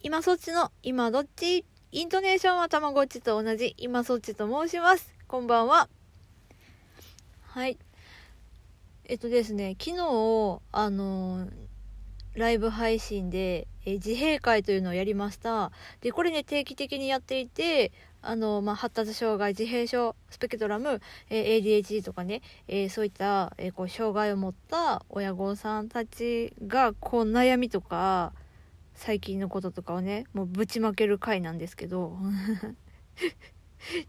今そっちの今どっちイントネーションはたまごっちと同じ今そっちと申します。こんばんは。はい。えっとですね、昨日、あのライブ配信で、え自閉会というのをやりました。で、これね、定期的にやっていて、あの、まあ、発達障害、自閉症、スペクトラム、えー、ADHD とかね、えー、そういった、えー、こう、障害を持った親御さんたちが、こう、悩みとか、最近のこととかをねもうぶちまける回なんですけど。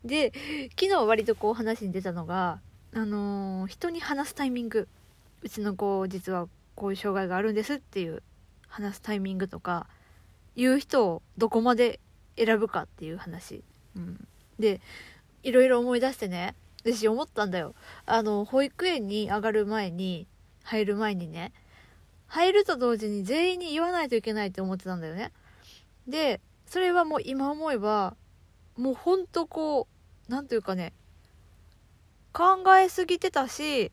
で昨日割とこう話に出たのがあのー、人に話すタイミング。うちの子実はこういう障害があるんですっていう話すタイミングとか言う人をどこまで選ぶかっていう話、うん、でいろいろ思い出してね私思ったんだよ。あの保育園に上がる前に入る前にね入ると同時に全員に言わないといけないって思ってたんだよね。で、それはもう今思えば、もうほんとこう、なんというかね、考えすぎてたし、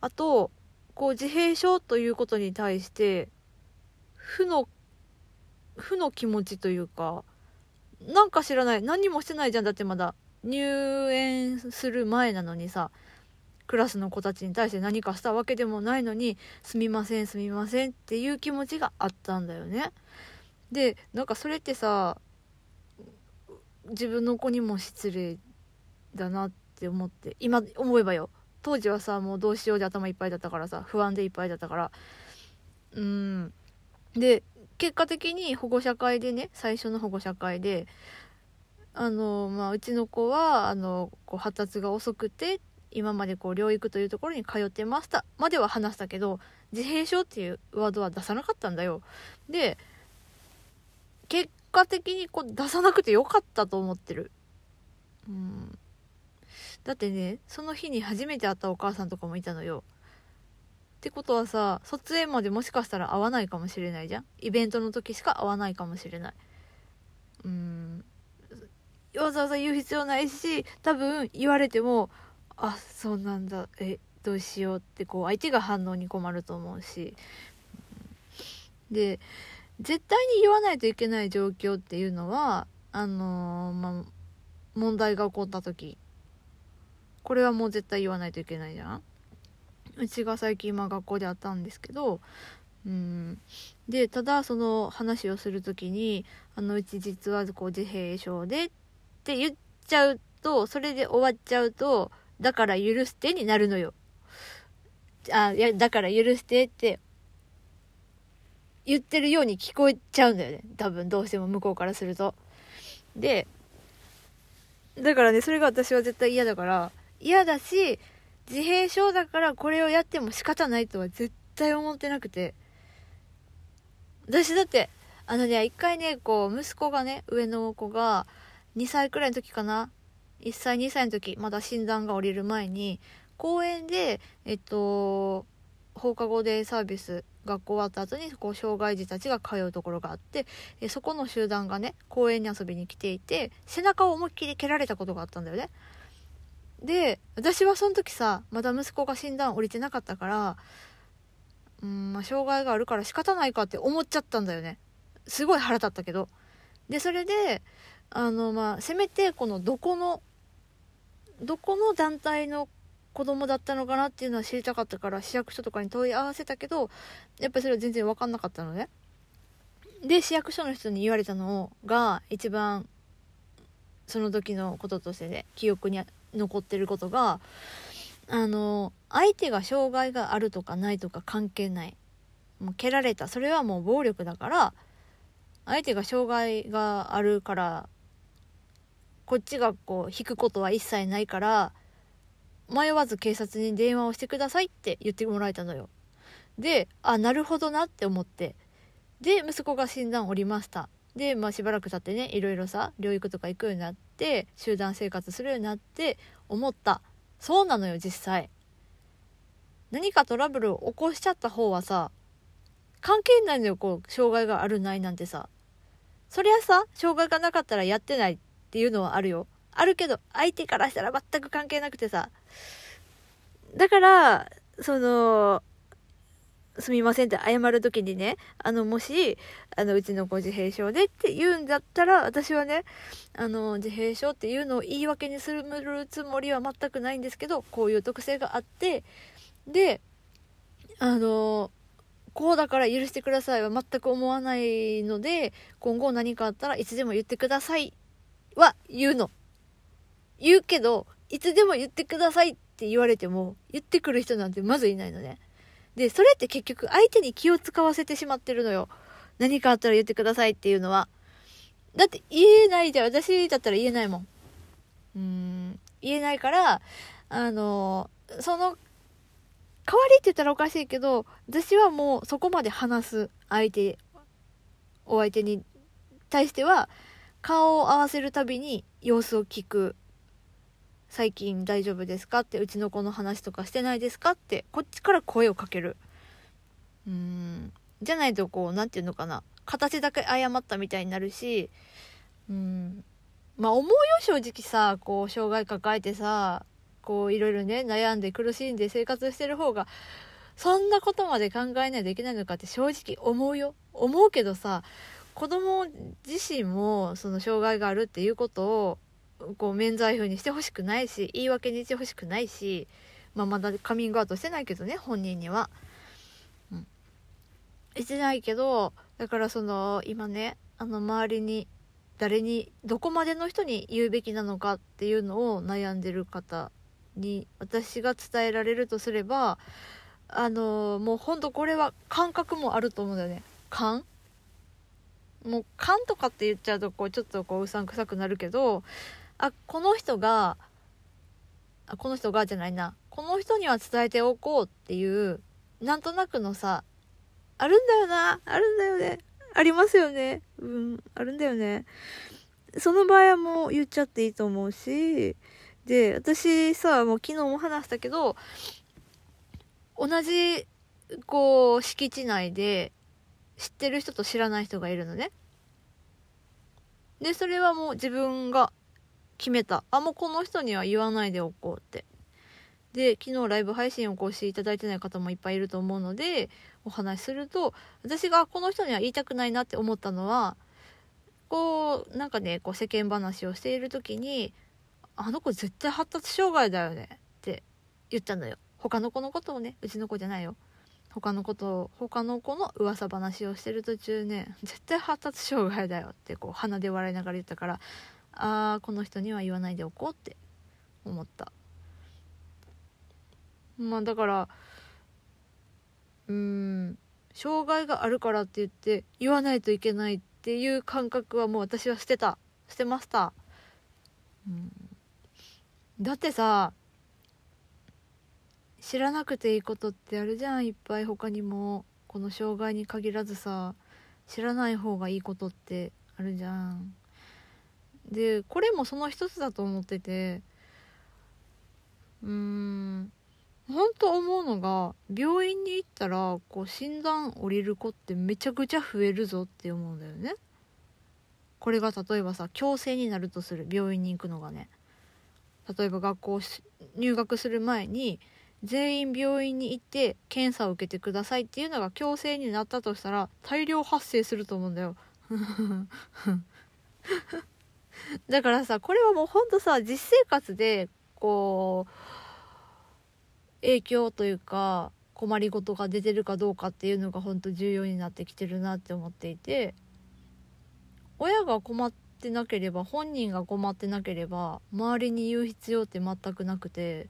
あと、こう自閉症ということに対して、負の、負の気持ちというか、なんか知らない。何もしてないじゃん。だってまだ入園する前なのにさ、クラスの子たちに対して何かしたわけでもないのにすみませんすみませんっていう気持ちがあったんだよね。でなんかそれってさ自分の子にも失礼だなって思って今思えばよ。当時はさもうどうしようで頭いっぱいだったからさ不安でいっぱいだったから。うん。で結果的に保護者会でね最初の保護者会であのまあうちの子はあのこう発達が遅くて今までこう療育というところに通ってました。までは話したけど自閉症っていうワードは出さなかったんだよ。で結果的にこう出さなくてよかったと思ってる。うん。だってねその日に初めて会ったお母さんとかもいたのよ。ってことはさ卒園までもしかしたら会わないかもしれないじゃん。イベントの時しか会わないかもしれない。うん。わざわざ言う必要ないし多分言われてもあそうなんだ。えどうしようってこう相手が反応に困ると思うし。で絶対に言わないといけない状況っていうのはあのー、まあ、問題が起こった時。これはもう絶対言わないといけないじゃん。うちが最近今学校であったんですけどうん。でただその話をする時にあのうち実はこう自閉症でって言っちゃうとそれで終わっちゃうとだから許してになるのよ。あ、いや、だから許してって言ってるように聞こえちゃうんだよね。多分どうしても向こうからすると。で、だからね、それが私は絶対嫌だから、嫌だし、自閉症だからこれをやっても仕方ないとは絶対思ってなくて。私だって、あのね、一回ね、こう、息子がね、上の子が、2歳くらいの時かな、1歳2歳の時まだ診断が下りる前に公園でえっと放課後デイサービス学校終わった後にこう障害児たちが通うところがあってえそこの集団がね公園に遊びに来ていて背中を思いっきり蹴られたことがあったんだよね。で私はその時さまだ息子が診断降りてなかったからうんまあ障害があるから仕方ないかって思っちゃったんだよね。すごい腹立ったけど。でそれであのまあせめてこのどこのどこの団体の子供だったのかなっていうのは知りたかったから市役所とかに問い合わせたけどやっぱりそれは全然分かんなかったのね。で市役所の人に言われたのが一番その時のこととしてね記憶に残ってることがあの相手が障害があるとかないとか関係ないもう蹴られたそれはもう暴力だから相手が障害があるからこっちがこう引くことは一切ないから迷わず警察に電話をしてくださいって言ってもらえたのよ。であなるほどなって思って。で息子が診断おりました。でまあしばらく経ってねいろいろさ療育とか行くようになって集団生活するようになって思った。そうなのよ実際。何かトラブルを起こしちゃった方はさ関係ないのよこう障害があるないなんてさ。そりゃさ障害がなかったらやってない。っていうのはあるよ。あるけど、相手からしたら全く関係なくてさ。だから、その、すみませんって謝る時にね、あの、もし、あの、うちの子自閉症でって言うんだったら、私はね、あの、自閉症っていうのを言い訳にするつもりは全くないんですけど、こういう特性があって、で、あの、こうだから許してくださいは全く思わないので、今後何かあったらいつでも言ってくださいは言うの。言うけど、いつでも言ってくださいって言われても、言ってくる人なんてまずいないのね。で、それって結局相手に気を使わせてしまってるのよ。何かあったら言ってくださいっていうのは。だって言えないじゃん。私だったら言えないもん。うん、言えないから、あの、その、代わりって言ったらおかしいけど、私はもうそこまで話す相手、お相手に対しては、顔を合わせるたびに様子を聞く最近大丈夫ですか？ってうちの子の話とかしてないですか？ってこっちから声をかける。うん。じゃないとこう何て言うのかな。形だけ謝ったみたいになるし。うん。まあ思うよ正直さ。こう障害抱えてさ。こういろいろね悩んで苦しんで生活してる方がそんなことまで考えないといけないのかって正直思うよ。思うけどさ子供自身もその障害があるっていうことをこう免罪符にしてほしくないし言い訳にしてほしくないし、まあ、まだカミングアウトしてないけどね本人には。うん、してないけどだからその今ねあの周りに誰にどこまでの人に言うべきなのかっていうのを悩んでる方に私が伝えられるとすればあのもうほんとこれは感覚もあると思うんだよね。感？もう勘とかって言っちゃうとこうちょっとこううさんくさくなるけどあこの人があこの人がじゃないな。この人には伝えておこうっていうなんとなくのさあるんだよな。あるんだよね。ありますよね。うんあるんだよね。その場合はもう言っちゃっていいと思うしで私さもう昨日も話したけど同じこう敷地内で知ってる人と知らない人がいるのね。でそれはもう自分が決めた。あもうこの人には言わないでおこうって。で昨日ライブ配信をこうしいただいてない方もいっぱいいると思うのでお話しすると私がこの人には言いたくないなって思ったのはこうなんかねこう世間話をしている時に「あの子絶対発達障害だよね」って言ったのよ。他の子のことをねうちの子じゃないよ。他のこと他の子の噂話をしてる途中ね絶対発達障害だよってこう鼻で笑いながら言ったからああこの人には言わないでおこうって思った。まあだからうん障害があるからって言って言わないといけないっていう感覚はもう私は捨てた。捨てました。うん。だってさ知らなくていいことってあるじゃん。いっぱい他にも。この障害に限らずさ。知らない方がいいことってあるじゃん。でこれもその一つだと思ってて。うーん。本当思うのが病院に行ったらこう診断降りる子ってめちゃくちゃ増えるぞって思うんだよね。これが例えばさ強制になるとする。病院に行くのがね。例えば学校入学する前に全員病院に行って検査を受けてくださいっていうのが強制になったとしたら大量発生すると思うんだよ。だからさこれはもうほんとさ実生活でこう影響というか困りごとが出てるかどうかっていうのが本当重要になってきてるなって思っていて親が困ってなければ本人が困ってなければ周りに言う必要って全くなくて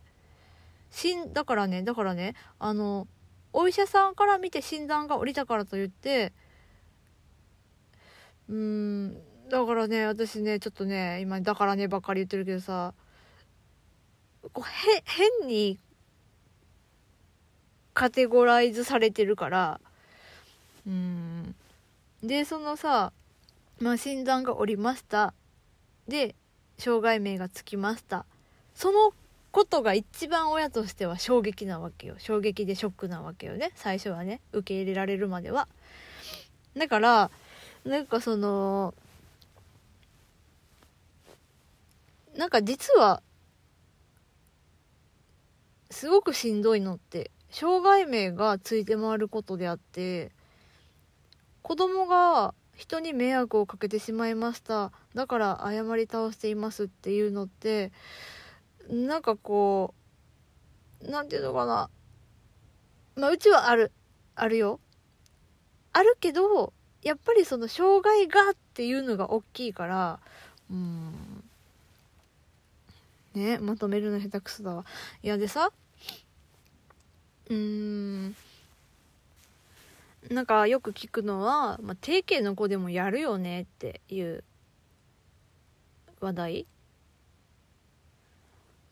しんだからねだからねあのお医者さんから見て診断が下りたからといってうーんだからね私ねちょっとね今だからねばっかり言ってるけどさこうへ変にカテゴライズされてるからうん。でそのさまあ診断が下りました。で障害名がつきました。そのことが一番親としては衝撃なわけよ。衝撃でショックなわけよね。最初はね。受け入れられるまでは。だからなんかそのなんか実はすごくしんどいのって障害名がついて回ることであって子供が人に迷惑をかけてしまいました。だから謝り倒していますっていうのってなんかこうなんていうのかな。まあうちはあるあるよ。あるけどやっぱりその障害がっていうのが大きいからうん。ねまとめるの下手くそだわ。いやでさうん。なんかよく聞くのは、まあ、定型の子でもやるよねっていう話題。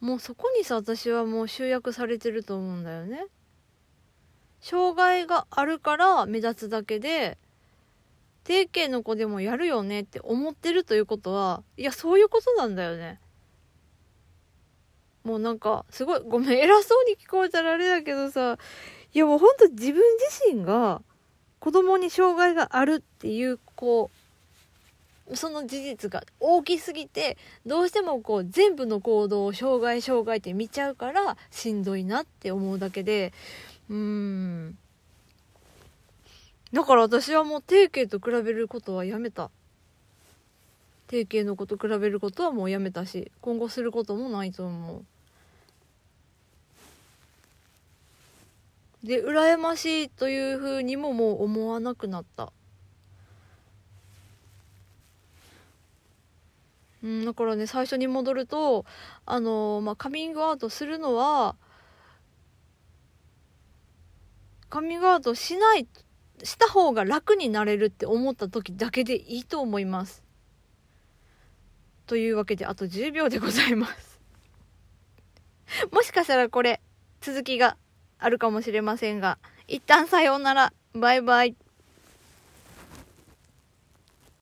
もうそこにさ私はもう集約されてると思うんだよね。障害があるから目立つだけで定型の子でもやるよねって思ってるということはいやそういうことなんだよね。もうなんかすごいごめん偉そうに聞こえたらあれだけどさいやもうほんと自分自身が子供に障害があるっていうこうその事実が大きすぎてどうしてもこう全部の行動を障害障害って見ちゃうからしんどいなって思うだけでうん。だから私はもう定型と比べることはやめた。定型の子と比べることはもうやめたし今後することもないと思う。で羨ましいというふうにももう思わなくなった。うんだからね最初に戻るとあのまあカミングアウトするのはカミングアウトしないした方が楽になれるって思った時だけでいいと思いますというわけであと10秒でございます もしかしたらこれ続きがあるかもしれませんが、一旦さようなら。バイバイ。